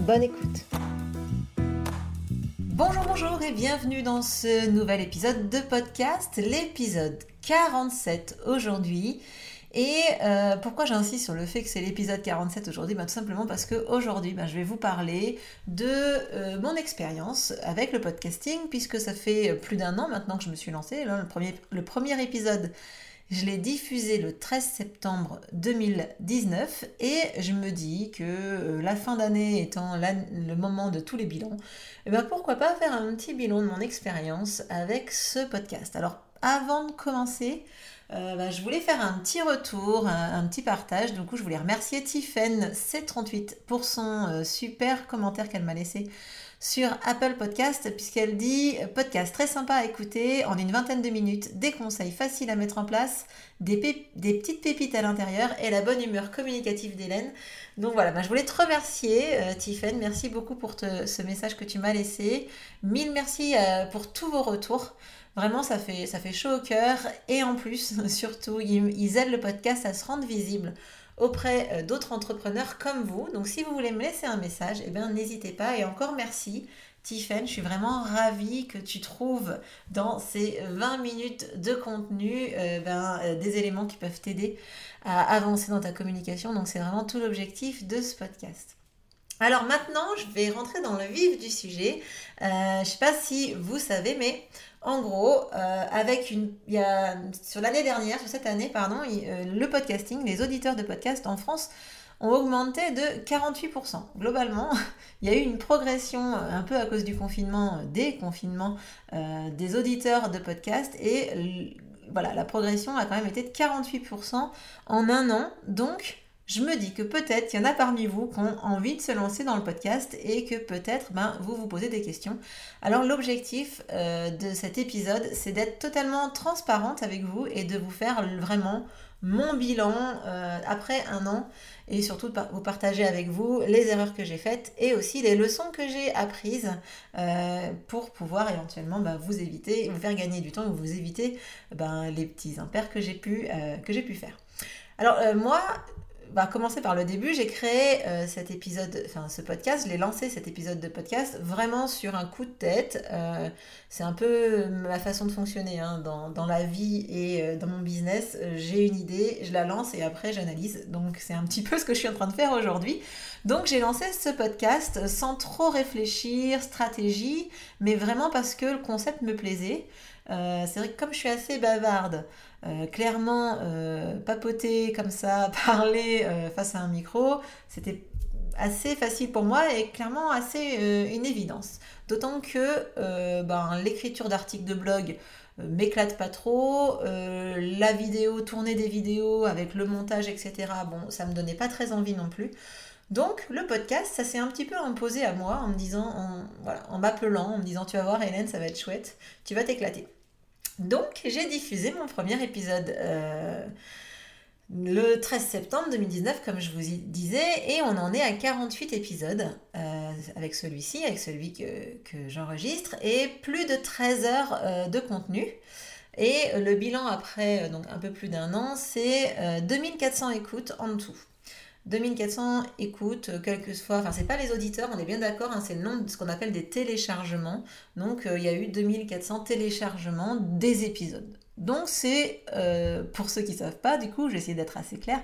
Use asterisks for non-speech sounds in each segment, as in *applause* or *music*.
Bonne écoute. Bonjour, bonjour et bienvenue dans ce nouvel épisode de podcast, l'épisode 47 aujourd'hui. Et euh, pourquoi j'insiste sur le fait que c'est l'épisode 47 aujourd'hui? Bah, Tout simplement parce qu'aujourd'hui, bah, je vais vous parler de euh, mon expérience avec le podcasting, puisque ça fait plus d'un an maintenant que je me suis lancée. premier, le premier épisode, je l'ai diffusé le 13 septembre 2019 et je me dis que euh, la fin d'année étant le moment de tous les bilans, eh ben pourquoi pas faire un petit bilan de mon expérience avec ce podcast. Alors avant de commencer, euh, bah, je voulais faire un petit retour, un, petit partage. Du coup, je voulais remercier Tiffen C38 pour son euh, super commentaire qu'elle m'a laissé sur Apple Podcast, puisqu'elle dit podcast très sympa à écouter en une vingtaine de minutes, des conseils faciles à mettre en place, des, petites pépites à l'intérieur et la bonne humeur communicative d'Hélène. Donc voilà, bah, je voulais te remercier, euh, Merci beaucoup pour ce message que tu m'as laissé. Mille merci pour tous vos retours. Vraiment, ça fait, ça fait chaud au cœur. Et en plus, *laughs* surtout, ils, aident le podcast à se rendre visible auprès euh, d'autres entrepreneurs comme vous. Donc si vous voulez me laisser un message, eh bien n'hésitez pas. Et encore merci. Tiffen, je suis vraiment ravie que tu trouves dans ces 20 minutes de contenu euh, ben, euh, des éléments qui peuvent t'aider à avancer dans ta communication. Donc c'est vraiment tout l'objectif de ce podcast. Alors maintenant, je vais rentrer dans le vif du sujet. je ne sais pas si vous savez, mais en gros, euh, avec une, il y a, sur l'année dernière, sur cette année, pardon, euh, le podcasting, les auditeurs de podcast en France ont augmenté de 48%. Globalement, *laughs* il y a eu une progression euh, un peu à cause du confinement, des confinements des auditeurs de podcast et voilà, la progression a quand même été de 48% en un an. Donc, je me dis que peut-être il y en a parmi vous qui ont envie de se lancer dans le podcast et que peut-être ben, vous vous posez des questions. Alors l'objectif euh, de cet épisode, c'est d'être totalement transparente avec vous et de vous faire vraiment mon bilan euh, après un an et surtout de vous partager avec vous les erreurs que j'ai faites et aussi les leçons que j'ai apprises euh, pour pouvoir éventuellement ben, vous éviter, vous faire gagner du temps ou vous éviter ben, les petits impairs que j'ai pu, que j'ai pu faire. Alors moi, va commencer par le début. J'ai créé euh, cet épisode, enfin ce podcast, je l'ai lancé cet épisode de podcast vraiment sur un coup de tête. Euh, c'est un peu ma façon de fonctionner hein, dans, la vie et euh, dans mon business. j'ai une idée, je la lance et après j'analyse. Donc c'est un petit peu ce que je suis en train de faire aujourd'hui. Donc j'ai lancé ce podcast sans trop réfléchir, stratégie, mais vraiment parce que le concept me plaisait. C'est vrai que comme je suis assez bavarde, euh, clairement, euh, papoter comme ça, *laughs* parler euh, face à un micro, c'était assez facile pour moi et clairement assez une évidence. D'autant que ben, l'écriture d'articles de blog m'éclate pas trop, la vidéo, tourner des vidéos avec le montage, etc. Bon, ça me donnait pas très envie non plus. Donc le podcast, ça s'est un petit peu imposé à moi en me disant, en m'appelant, en me disant tu vas voir Hélène, ça va être chouette, tu vas t'éclater. Donc, j'ai diffusé mon premier épisode euh, le 13 septembre 2019, comme je vous disais, et on en est à 48 épisodes euh, avec celui-ci, avec celui que, j'enregistre, et plus de 13 heures euh, de contenu. Et le bilan après donc un peu plus d'un an, c'est 2400 écoutes en tout. 2400 écoutes, euh, quelquefois, enfin c'est pas les auditeurs, on est bien d'accord, hein, c'est le nombre de ce qu'on appelle des téléchargements. Donc euh, il y a eu 2400 téléchargements des épisodes. Donc c'est, euh, pour ceux qui savent pas, du coup, je vais essayer d'être assez clair,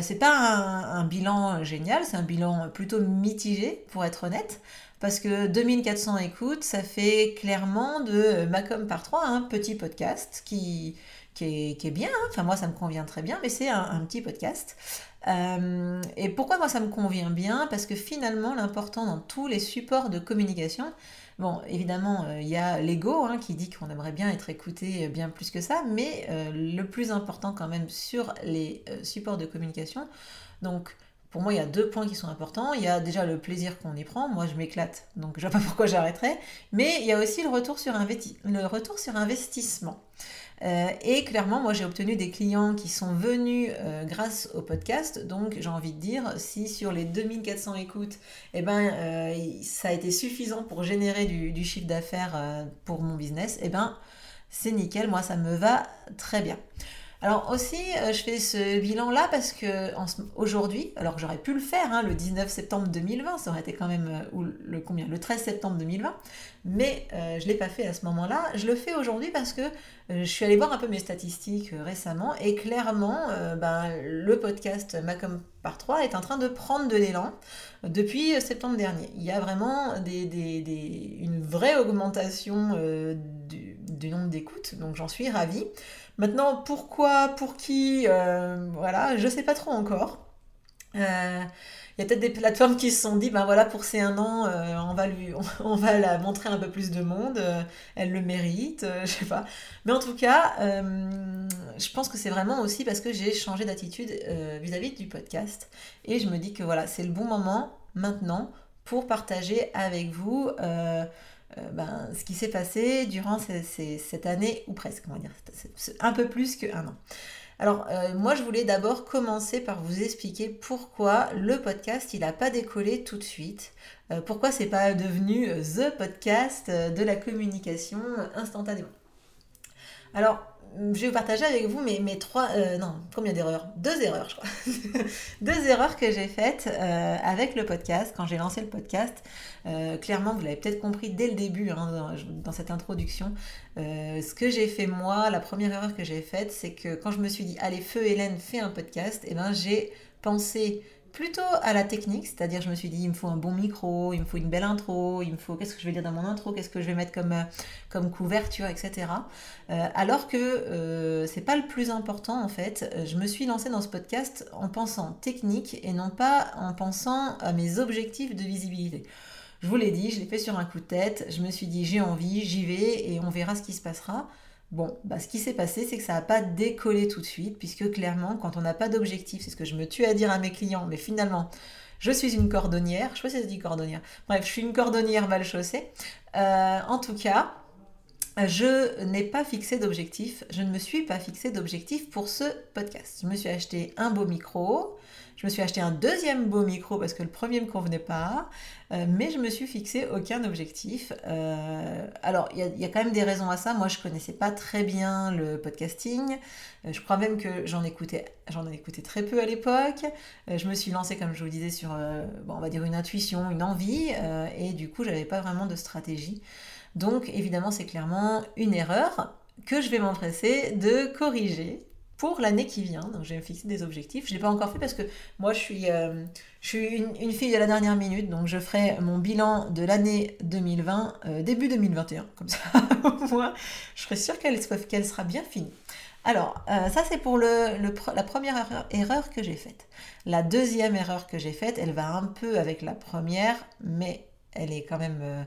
c'est pas un, bilan génial, c'est un bilan plutôt mitigé, pour être honnête. Parce que 2400 écoutes, ça fait clairement de Macom par 3 un petit podcast qui, qui, est, bien. Hein. Enfin, moi, ça me convient très bien, mais c'est un, petit podcast. Euh, et pourquoi moi ça me convient bien? Parce que finalement, l'important dans tous les supports de communication, bon, évidemment, euh, il y a l'ego hein, qui dit qu'on aimerait bien être écouté bien plus que ça, mais euh, le plus important quand même sur les supports de communication, donc pour moi, il y a deux points qui sont importants. Il y a déjà le plaisir qu'on y prend. Moi, je m'éclate, donc je vois pas *laughs* pourquoi j'arrêterais. Mais il y a aussi le retour sur, le investissement. Euh, et clairement, moi, j'ai obtenu des clients qui sont venus euh, grâce au podcast. Donc, j'ai envie de dire, si sur les 2400 écoutes, eh ben, euh, ça a été suffisant pour générer du, du chiffre d'affaires pour mon business, eh ben, c'est nickel. Moi, ça me va très bien. Alors aussi, euh, je fais ce bilan-là parce que aujourd'hui, alors j'aurais pu le faire hein, le 19 septembre 2020, ça aurait été quand même, euh, le combien Le 13 septembre 2020, mais euh, je l'ai pas fait à ce moment-là. Je le fais aujourd'hui parce que je suis allée voir un peu mes statistiques récemment et clairement, ben, le podcast Macom par 3 est en train de prendre de l'élan depuis septembre dernier. Il y a vraiment une vraie augmentation du, du nombre d'écoutes, donc j'en suis ravie. Maintenant, pourquoi, pour qui, euh, voilà, je sais pas trop encore. Euh, il y a peut-être des plateformes qui se sont dit, ben voilà, pour ces un an, euh, on, va lui, *laughs* on, va la montrer un peu plus de monde, elle le mérite, je sais pas. Mais en tout cas, je pense que c'est vraiment aussi parce que j'ai changé d'attitude vis-à-vis du podcast. Et je me dis que voilà, c'est le bon moment maintenant pour partager avec vous euh, ben, ce qui s'est passé durant cette année, ou presque, on va dire, un peu plus qu'un an. Alors, euh, moi, je voulais d'abord commencer par vous expliquer pourquoi le podcast, il n'a pas décollé tout de suite. Euh, pourquoi c'est pas devenu the podcast de la communication instantanément. Alors, je vais vous partager avec vous mes, trois, euh, non, combien d'erreurs? Deux erreurs, je crois. *laughs* Deux erreurs que j'ai faites euh, avec le podcast, quand j'ai lancé le podcast. Euh, clairement, vous l'avez peut-être compris dès le début, hein, dans, cette introduction. ce que j'ai fait moi, la première erreur que j'ai faite, c'est que quand je me suis dit, allez, feu Hélène, fais un podcast, et eh ben j'ai pensé plutôt à la technique, c'est-à-dire je me suis dit il me faut un bon micro, il me faut une belle intro, il me faut qu'est-ce que je vais dire dans mon intro, qu'est-ce que je vais mettre comme, euh, couverture, etc. Euh, alors que euh, c'est pas le plus important en fait. Je me suis lancée dans ce podcast en pensant technique et non pas en pensant à mes objectifs de visibilité. Je vous l'ai dit, je l'ai fait sur un coup de tête, je me suis dit j'ai envie, j'y vais et on verra ce qui se passera. Bon, bah, ce qui s'est passé, c'est que ça n'a pas décollé tout de suite, puisque clairement, quand on n'a pas d'objectif, c'est ce que je me tue à dire à mes clients, mais finalement, je suis une cordonnière, je sais si cordonnière, bref, je suis une cordonnière mal chaussée. Euh, en tout cas, je n'ai pas fixé d'objectif, je ne me suis pas fixé d'objectif pour ce podcast. Je me suis acheté un beau micro, je me suis acheté un deuxième beau micro parce que le premier me convenait pas, euh, mais je me suis fixé aucun objectif. Euh, alors, il y, a quand même des raisons à ça. Moi, je connaissais pas très bien le podcasting. Euh, je crois même que j'en écoutais, j'en très peu à l'époque. je me suis lancée, comme je vous disais, sur, bon, on va dire une intuition, une envie, et du coup, j'avais pas vraiment de stratégie. Donc, évidemment, c'est clairement une erreur que je vais m'empresser de corriger pour l'année qui vient. Donc, me fixer des objectifs. Je ne l'ai pas encore fait parce que moi, je suis, euh, je suis une, fille de la dernière minute. Donc, je ferai mon bilan de l'année 2020, euh, début 2021. Comme ça, *laughs* au moins, je serai sûre qu'elle sera bien finie. Alors, euh, ça, c'est pour le, la première erreur que j'ai faite. La deuxième erreur que j'ai faite, elle va un peu avec la première, mais elle est quand même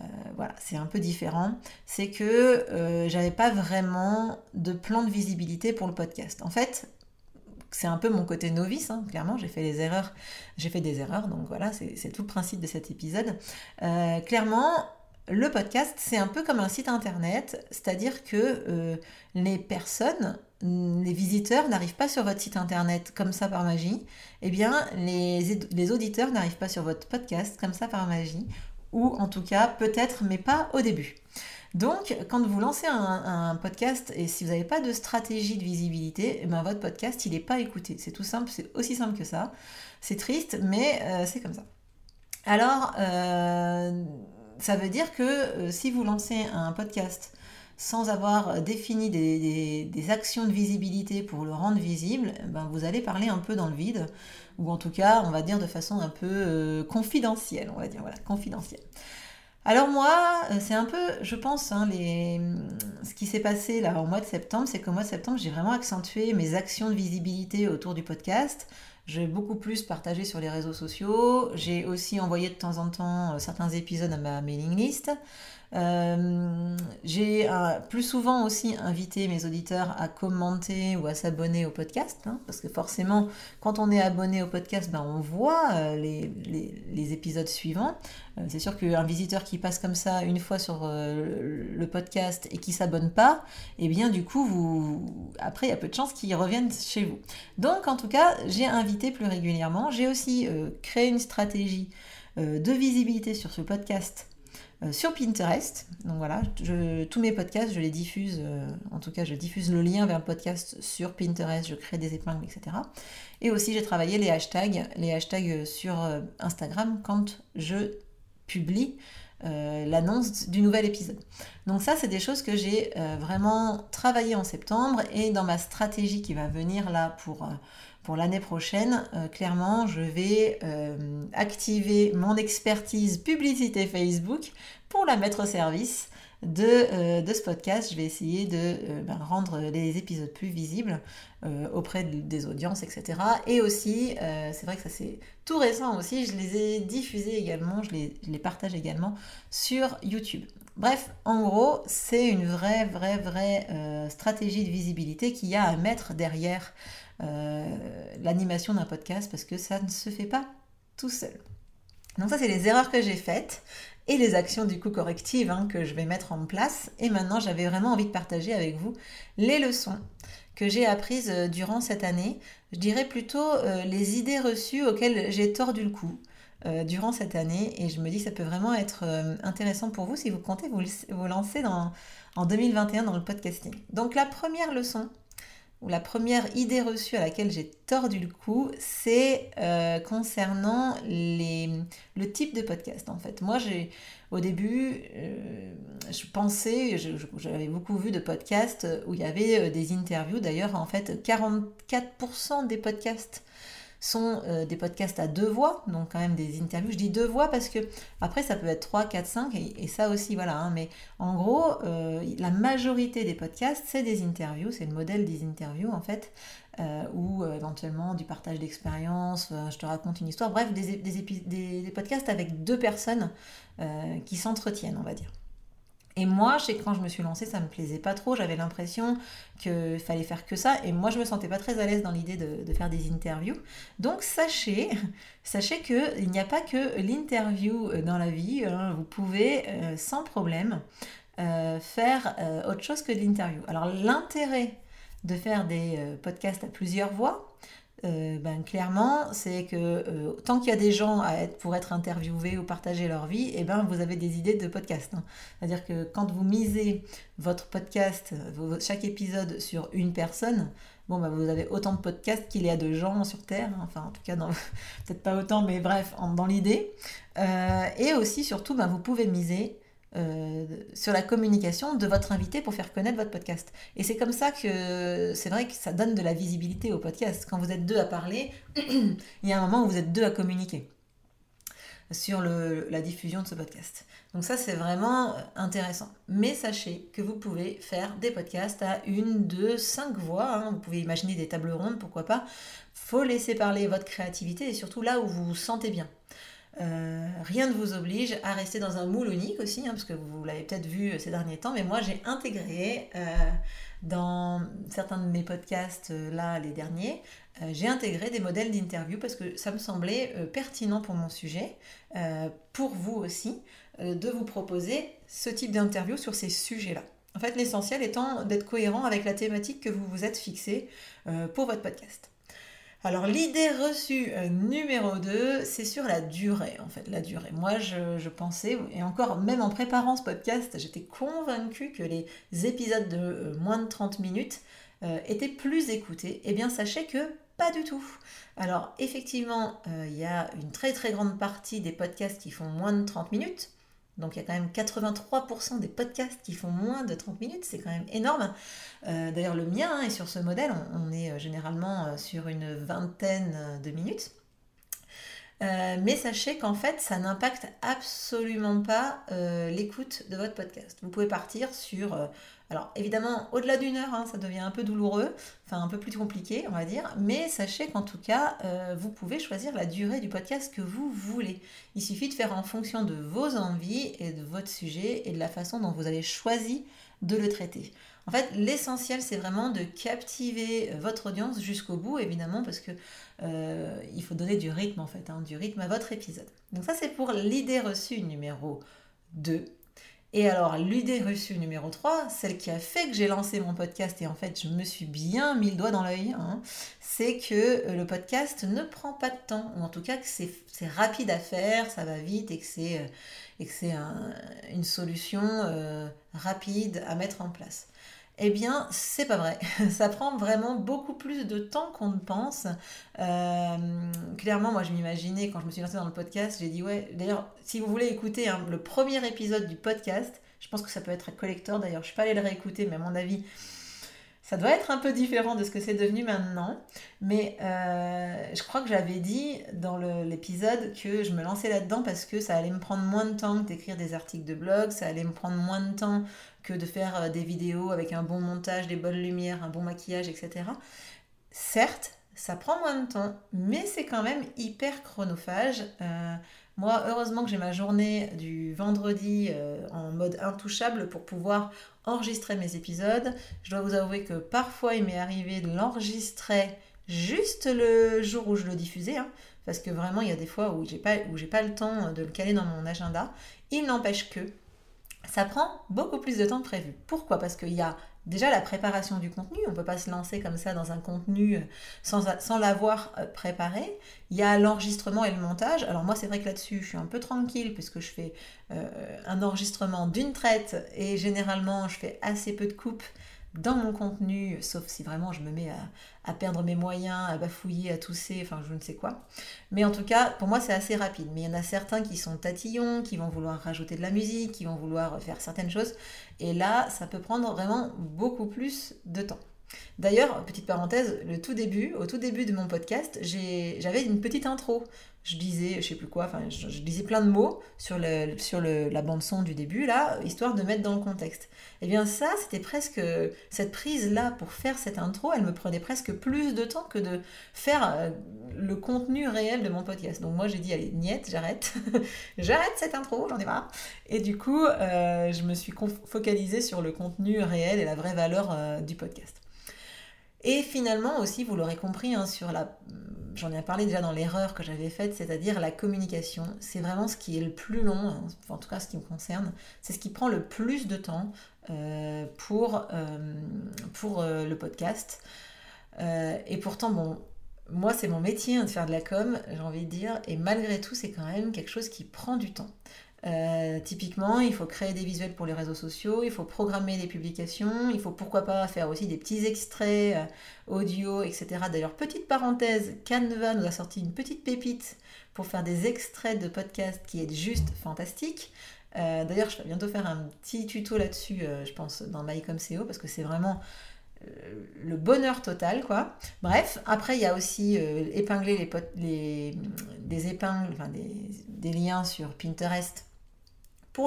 euh, voilà, c'est un peu différent. C'est que euh, j'avais pas vraiment de plan de visibilité pour le podcast. En fait, c'est un peu mon côté novice, hein, clairement, j'ai fait des erreurs, donc voilà, c'est tout le principe de cet épisode. Euh, clairement, le podcast, c'est un peu comme un site internet, c'est-à-dire que les personnes, les visiteurs n'arrivent pas sur votre site internet comme ça par magie, eh bien, les auditeurs n'arrivent pas sur votre podcast comme ça par magie ou en tout cas peut-être, mais pas au début. Donc, quand vous lancez un, podcast et si vous n'avez pas de stratégie de visibilité, eh ben, votre podcast, il n'est pas écouté. C'est tout simple, c'est aussi simple que ça. C'est triste, mais euh, c'est comme ça. Alors, euh, ça veut dire que euh, si vous lancez un podcast sans avoir défini des, actions de visibilité pour le rendre visible, eh ben, vous allez parler un peu dans le vide ou en tout cas, on va dire de façon un peu euh, confidentielle, on va dire, voilà, confidentielle. Alors moi, euh, c'est un peu, je pense, hein, ce qui s'est passé là au mois de septembre, c'est qu'au mois de septembre, j'ai vraiment accentué mes actions de visibilité autour du podcast. J'ai beaucoup plus partagé sur les réseaux sociaux. J'ai aussi envoyé de temps en temps euh, certains épisodes à ma mailing list. Euh, j'ai plus souvent aussi invité mes auditeurs à commenter ou à s'abonner au podcast, hein, parce que forcément, quand on est abonné au podcast, ben, on voit les, les, épisodes suivants. c'est sûr qu'un visiteur qui passe comme ça une fois sur le podcast et qui s'abonne pas, et eh bien du coup, vous, après, il y a peu de chances qu'ils reviennent chez vous. Donc, en tout cas, j'ai invité plus régulièrement. J'ai aussi créé une stratégie de visibilité sur ce podcast euh, sur Pinterest. Donc voilà, tous mes podcasts, je les diffuse, euh, en tout cas je diffuse le lien vers le podcast sur Pinterest, je crée des épingles, etc. Et aussi j'ai travaillé les hashtags, les hashtags sur euh, Instagram quand je publie l'annonce du nouvel épisode. Donc ça, c'est des choses que j'ai vraiment travaillé en septembre et dans ma stratégie qui va venir là pour l'année prochaine, euh, clairement, je vais euh, activer mon expertise publicité Facebook pour la mettre au service de, euh, ce podcast. Je vais essayer de ben, rendre les épisodes plus visibles auprès des audiences, etc. Et aussi, c'est vrai que ça c'est tout récent aussi, je les ai diffusés également, je les, je les partage également sur YouTube. Bref, en gros, c'est une vraie, vraie, vraie stratégie de visibilité qu'il y a à mettre derrière euh, l'animation d'un podcast parce que ça ne se fait pas tout seul. Donc ça, c'est les erreurs que j'ai faites et les actions du coup correctives hein, que je vais mettre en place. Et maintenant, j'avais vraiment envie de partager avec vous les leçons que j'ai apprises euh, durant cette année. Je dirais plutôt euh, les idées reçues auxquelles j'ai tordu le cou. durant cette année et je me dis ça peut vraiment être intéressant pour vous si vous comptez vous, vous lancer dans, en 2021 dans le podcasting. Donc la première leçon ou la première idée reçue à laquelle j'ai tordu le cou, c'est euh, concernant les, le type de podcast en fait. Moi, j'ai au début, euh, je pensais, j'avais beaucoup vu de podcasts où il y avait euh, des interviews. D'ailleurs, en fait, 44% des podcasts sont euh, des podcasts à deux voix, donc quand même des interviews. Je dis deux voix parce que après ça peut être 3, 4, 5 et, ça aussi voilà. Hein. mais en gros, euh, la majorité des podcasts c'est des interviews, c'est le modèle des interviews en fait, euh, ou éventuellement du partage d'expérience, je te raconte une histoire, bref des, des podcasts avec deux personnes qui s'entretiennent on va dire. Et moi, je sais que quand je me suis lancée, ça me plaisait pas trop. J'avais l'impression qu'il fallait faire que ça. Et moi, je me sentais pas très à l'aise dans l'idée de, faire des interviews. Donc, sachez, sachez qu'il n'y a pas que l'interview euh, dans la vie. Hein. Vous pouvez euh, sans problème euh, faire autre chose que de l'interview. Alors, l'intérêt de faire des podcasts à plusieurs voix, euh, ben, clairement, c'est que euh, tant qu'il y a des gens pour être interviewés ou partager leur vie, eh ben, vous avez des idées de podcast. Hein. C'est-à-dire que quand vous misez votre podcast, chaque épisode sur une personne, bon, ben, vous avez autant de podcasts qu'il y a de gens sur Terre. Hein. Enfin, en tout cas, *laughs* peut-être pas autant, mais bref, dans l'idée. Euh, et aussi, surtout, ben, vous pouvez miser euh, sur la communication de votre invité pour faire connaître votre podcast. Et c'est comme ça que c'est vrai que ça donne de la visibilité au podcast. Quand vous êtes deux à parler, *clears throat* il y a un moment où vous êtes deux à communiquer sur la diffusion de ce podcast. Donc ça, c'est vraiment intéressant. Mais sachez que vous pouvez faire des podcasts à une, deux, cinq voix. Hein. Vous pouvez imaginer des tables rondes, pourquoi pas. Faut laisser parler votre créativité et surtout là où vous vous sentez bien. Euh, rien ne vous oblige à rester dans un moule unique aussi, hein, parce que vous l'avez peut-être vu ces derniers temps, mais moi j'ai intégré euh, dans certains de mes podcasts, euh, là les derniers, j'ai intégré des modèles d'interview parce que ça me semblait pertinent pour mon sujet, pour vous aussi, de vous proposer ce type d'interview sur ces sujets-là. En fait, l'essentiel étant d'être cohérent avec la thématique que vous vous êtes fixée pour votre podcast. Alors l'idée reçue euh, numéro 2, c'est sur la durée, en fait, la durée. Moi, je, pensais, et encore, même en préparant ce podcast, j'étais convaincue que les épisodes de euh, moins de 30 minutes euh, étaient plus écoutés. Eh bien, sachez que pas du tout. Alors effectivement, il y a une très très grande partie des podcasts qui font moins de 30 minutes. Donc il y a quand même 83% des podcasts qui font moins de 30 minutes, c'est quand même énorme. Euh, d'ailleurs le mien hein, est sur ce modèle, on, est euh, généralement euh, sur une vingtaine de minutes. Mais sachez qu'en fait, ça n'impacte absolument pas l'écoute de votre podcast. Vous pouvez partir sur... Euh, alors évidemment, au-delà d'une heure, hein, ça devient un peu douloureux, enfin un peu plus compliqué, on va dire, mais sachez qu'en tout cas, vous pouvez choisir la durée du podcast que vous voulez. Il suffit de faire en fonction de vos envies et de votre sujet et de la façon dont vous avez choisi de le traiter. En fait, l'essentiel, c'est vraiment de captiver votre audience jusqu'au bout, évidemment, parce que euh, il faut donner du rythme en fait, hein, du rythme à votre épisode. Donc ça c'est pour l'idée reçue numéro 2. Et alors l'idée reçue numéro 3, celle qui a fait que j'ai lancé mon podcast et en fait je me suis bien mis le doigt dans l'œil, hein, c'est que euh, le podcast ne prend pas de temps, ou en tout cas que c'est rapide à faire, ça va vite et que c'est euh, une solution rapide à mettre en place. Eh bien, c'est pas vrai. *laughs* Ça prend vraiment beaucoup plus de temps qu'on ne pense. Euh, clairement, moi, je m'imaginais quand je me suis lancée dans le podcast, j'ai dit ouais. D'ailleurs, si vous voulez écouter hein, le premier épisode du podcast, je pense que ça peut être collector. D'ailleurs, je suis pas allée le réécouter, mais à mon avis, ça doit être un peu différent de ce que c'est devenu maintenant, mais euh, je crois que j'avais dit dans l'épisode que je me lançais là-dedans parce que ça allait me prendre moins de temps que d'écrire des articles de blog, ça allait me prendre moins de temps que de faire euh, des vidéos avec un bon montage, des bonnes lumières, un bon maquillage, etc. Certes, ça prend moins de temps, mais c'est quand même hyper chronophage. Euh, moi, heureusement que j'ai ma journée du vendredi en mode intouchable pour pouvoir enregistrer mes épisodes. Je dois vous avouer que parfois il m'est arrivé de l'enregistrer juste le jour où je le diffusais, hein, parce que vraiment il y a des fois où j'ai pas, où j'ai pas le temps de le caler dans mon agenda. Il n'empêche que ça prend beaucoup plus de temps que prévu. Pourquoi? Parce qu'il y a déjà la préparation du contenu, on ne peut pas se lancer comme ça dans un contenu euh, sans, l'avoir euh, préparé. Il y a l'enregistrement et le montage. Alors moi c'est vrai que là-dessus je suis un peu tranquille puisque je fais euh, un enregistrement d'une traite et généralement je fais assez peu de coupes dans mon contenu, sauf si vraiment je me mets à, perdre mes moyens, à bafouiller, à tousser, enfin je ne sais quoi. Mais en tout cas, pour moi c'est assez rapide. Mais il y en a certains qui sont tatillons, qui vont vouloir rajouter de la musique, qui vont vouloir faire certaines choses. Et là, ça peut prendre vraiment beaucoup plus de temps. D'ailleurs, petite parenthèse, le tout début, au tout début de mon podcast, j'avais une petite intro je disais, je sais plus quoi, enfin, je, disais plein de mots sur, le, sur le, la bande-son du début, là, histoire de mettre dans le contexte. Et eh bien ça, c'était presque, cette prise-là pour faire cette intro, elle me prenait presque plus de temps que de faire euh, le contenu réel de mon podcast. Donc moi, j'ai dit, allez, niette, j'arrête, *laughs* j'arrête cette intro, j'en ai marre. Et du coup, euh, je me suis focalisée sur le contenu réel et la vraie valeur euh, du podcast. Et finalement aussi, vous l'aurez compris, hein, sur la j'en ai parlé déjà dans l'erreur que j'avais faite, c'est-à-dire la communication. C'est vraiment ce qui est le plus long, hein, en tout cas ce qui me concerne, c'est ce qui prend le plus de temps euh, pour, euh, pour euh, le podcast. et pourtant, bon, moi c'est mon métier hein, de faire de la com, j'ai envie de dire, et malgré tout, c'est quand même quelque chose qui prend du temps. Euh, typiquement, il faut créer des visuels pour les réseaux sociaux, il faut programmer des publications, il faut pourquoi pas faire aussi des petits extraits euh, audio, etc. D'ailleurs, petite parenthèse, Canva nous a sorti une petite pépite pour faire des extraits de podcasts qui est juste fantastique. Euh, d'ailleurs, je vais bientôt faire un petit tuto là-dessus, je pense, dans MyComCO, parce que c'est vraiment le bonheur total, quoi. Bref, après, il y a aussi épingler les, des épingles, enfin des liens sur Pinterest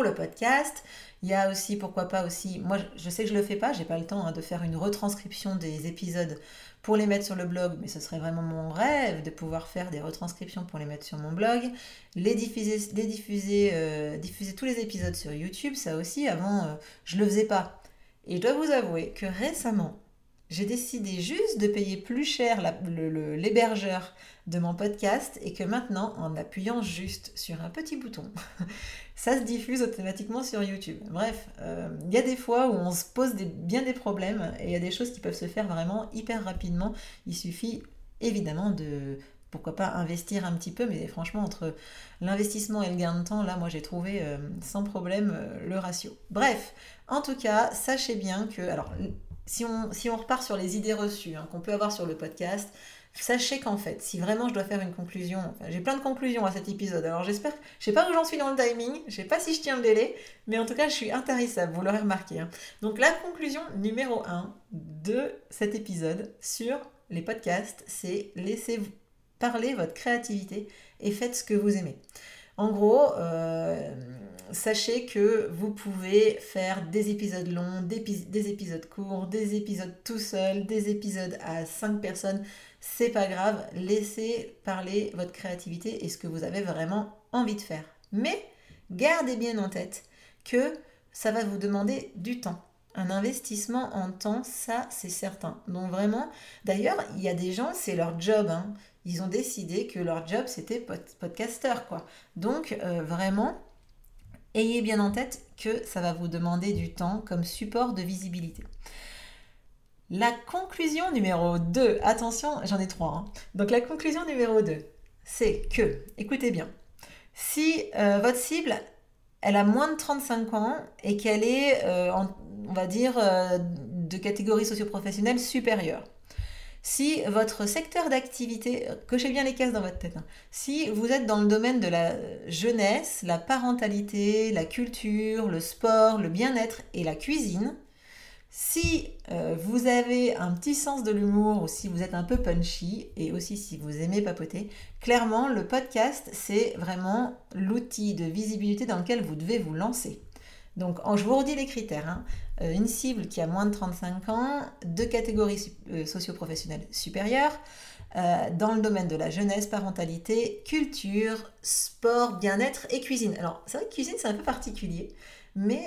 le podcast. Il y a aussi, pourquoi pas aussi, moi je sais que je le fais pas, j'ai pas le temps hein, de faire une retranscription des épisodes pour les mettre sur le blog, mais ce serait vraiment mon rêve de pouvoir faire des retranscriptions pour les mettre sur mon blog, les diffuser, les diffuser, euh, diffuser tous les épisodes sur YouTube, ça aussi, avant euh, je le faisais pas. Et je dois vous avouer que récemment, j'ai décidé juste de payer plus cher l'hébergeur de mon podcast et que maintenant, en appuyant juste sur un petit bouton, *laughs* ça se diffuse automatiquement sur YouTube. Bref, euh, il y a des fois où on se pose bien des problèmes et il y a des choses qui peuvent se faire vraiment hyper rapidement. Il suffit évidemment de pourquoi pas investir un petit peu, mais franchement, entre l'investissement et le gain de temps, là, moi, j'ai trouvé euh, sans problème euh, le ratio. Bref, en tout cas, sachez bien que, alors, si on, si on repart sur les idées reçues hein, qu'on peut avoir sur le podcast, sachez qu'en fait, si vraiment je dois faire une conclusion, j'ai plein de conclusions à cet épisode, alors j'espère, je sais pas où j'en suis dans le timing, je sais pas si je tiens le délai, mais en tout cas, je suis intarissable, vous l'aurez remarqué. Hein. Donc la conclusion numéro 1 de cet épisode sur les podcasts, c'est laissez-vous parler votre créativité et faites ce que vous aimez. En gros, euh, sachez que vous pouvez faire des épisodes longs, des, épisodes courts, des épisodes tout seul, des épisodes à 5 personnes. C'est pas grave, laissez parler votre créativité et ce que vous avez vraiment envie de faire. Mais gardez bien en tête que ça va vous demander du temps. Un investissement en temps, ça c'est certain. Donc vraiment, d'ailleurs, il y a des gens, c'est leur job. Hein. Ils ont décidé que leur job c'était podcaster quoi. Donc euh, vraiment, ayez bien en tête que ça va vous demander du temps comme support de visibilité. La conclusion numéro 2, attention, j'en ai trois. Hein. Donc la conclusion numéro 2, c'est que, écoutez bien, si euh, votre cible, elle a moins de 35 ans et qu'elle est, euh, on va dire, euh, de catégorie socio-professionnelle supérieure, si votre secteur d'activité, cochez bien les cases dans votre tête, hein. si vous êtes dans le domaine de la jeunesse, la parentalité, la culture, le sport, le bien-être et la cuisine, si euh, vous avez un petit sens de l'humour ou si vous êtes un peu punchy et aussi si vous aimez papoter, clairement le podcast c'est vraiment l'outil de visibilité dans lequel vous devez vous lancer. Donc je vous redis les critères. Hein. Euh, une cible qui a moins de 35 ans, de catégorie euh, socio-professionnelle supérieure, dans le domaine de la jeunesse, parentalité, culture, sport, bien-être et cuisine. Alors c'est vrai que cuisine c'est un peu particulier, mais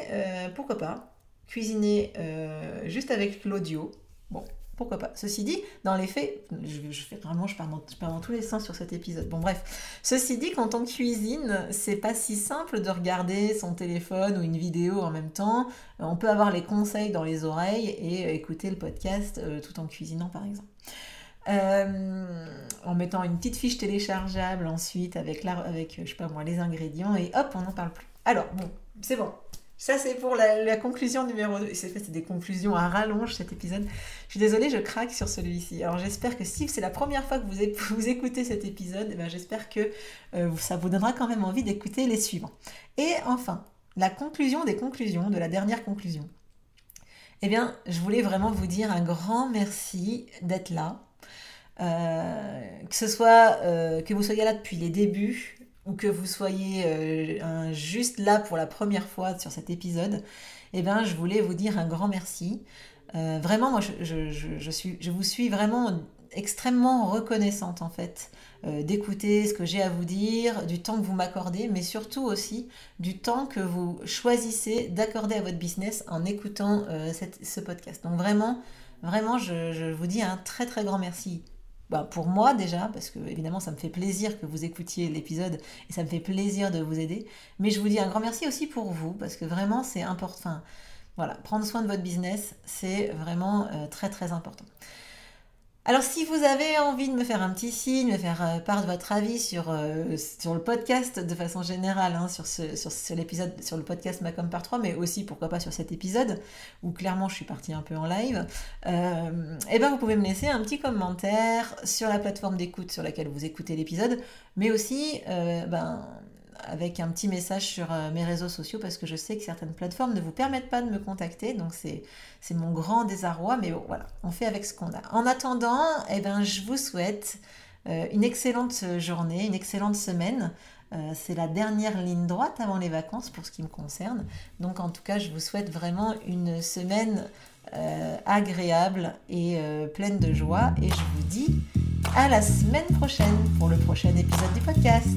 pourquoi pas cuisiner euh, juste avec l'audio. Bon, pourquoi pas? Ceci dit, dans les faits, je, vraiment, je pars, dans, tous les sens sur cet épisode. Bon, bref. Ceci dit, quand on cuisine, c'est pas si simple de regarder son téléphone ou une vidéo en même temps. On peut avoir les conseils dans les oreilles et écouter le podcast euh, tout en cuisinant, par exemple. Euh, en mettant une petite fiche téléchargeable ensuite avec, avec je sais pas moi, les ingrédients et hop, on n'en parle plus. Alors, bon, c'est bon, ça, c'est pour la, conclusion numéro 2. C'est des conclusions à rallonge cet épisode. Je suis désolée, je craque sur celui-ci. Alors, j'espère que si c'est la première fois que vous, *laughs* vous écoutez cet épisode, eh ben, j'espère que euh, ça vous donnera quand même envie d'écouter les suivants. Et enfin, la conclusion des conclusions, de la dernière conclusion. Eh bien, je voulais vraiment vous dire un grand merci d'être là. Euh, que ce soit euh, que vous soyez là depuis les débuts, ou que vous soyez euh, juste là pour la première fois sur cet épisode, eh ben, je voulais vous dire un grand merci. Euh, vraiment, moi, je, suis, je vous suis vraiment extrêmement reconnaissante en fait euh, d'écouter ce que j'ai à vous dire, du temps que vous m'accordez, mais surtout aussi du temps que vous choisissez d'accorder à votre business en écoutant ce podcast. Donc vraiment, vraiment, je vous dis un très très grand merci bah, pour moi déjà, parce que évidemment ça me fait plaisir que vous écoutiez l'épisode et ça me fait plaisir de vous aider. Mais je vous dis un grand merci aussi pour vous, parce que vraiment c'est important. voilà, prendre soin de votre business, c'est vraiment euh, très très important. Alors si vous avez envie de me faire un petit signe, me faire euh, part de votre avis sur, euh, sur le podcast de façon générale, hein, sur, ce, sur, l'épisode, sur le podcast Macom par 3, mais aussi pourquoi pas sur cet épisode, où clairement je suis partie un peu en live, euh, et eh ben vous pouvez me laisser un petit commentaire sur la plateforme d'écoute sur laquelle vous écoutez l'épisode, mais aussi ben, avec un petit message sur euh, mes réseaux sociaux parce que je sais que certaines plateformes ne vous permettent pas de me contacter. Donc c'est, mon grand désarroi. Mais bon, voilà, on fait avec ce qu'on a. En attendant, eh ben, je vous souhaite euh, une excellente journée, une excellente semaine. Euh, c'est la dernière ligne droite avant les vacances pour ce qui me concerne. Donc en tout cas, je vous souhaite vraiment une semaine agréable et pleine de joie. Et je vous dis à la semaine prochaine pour le prochain épisode du podcast.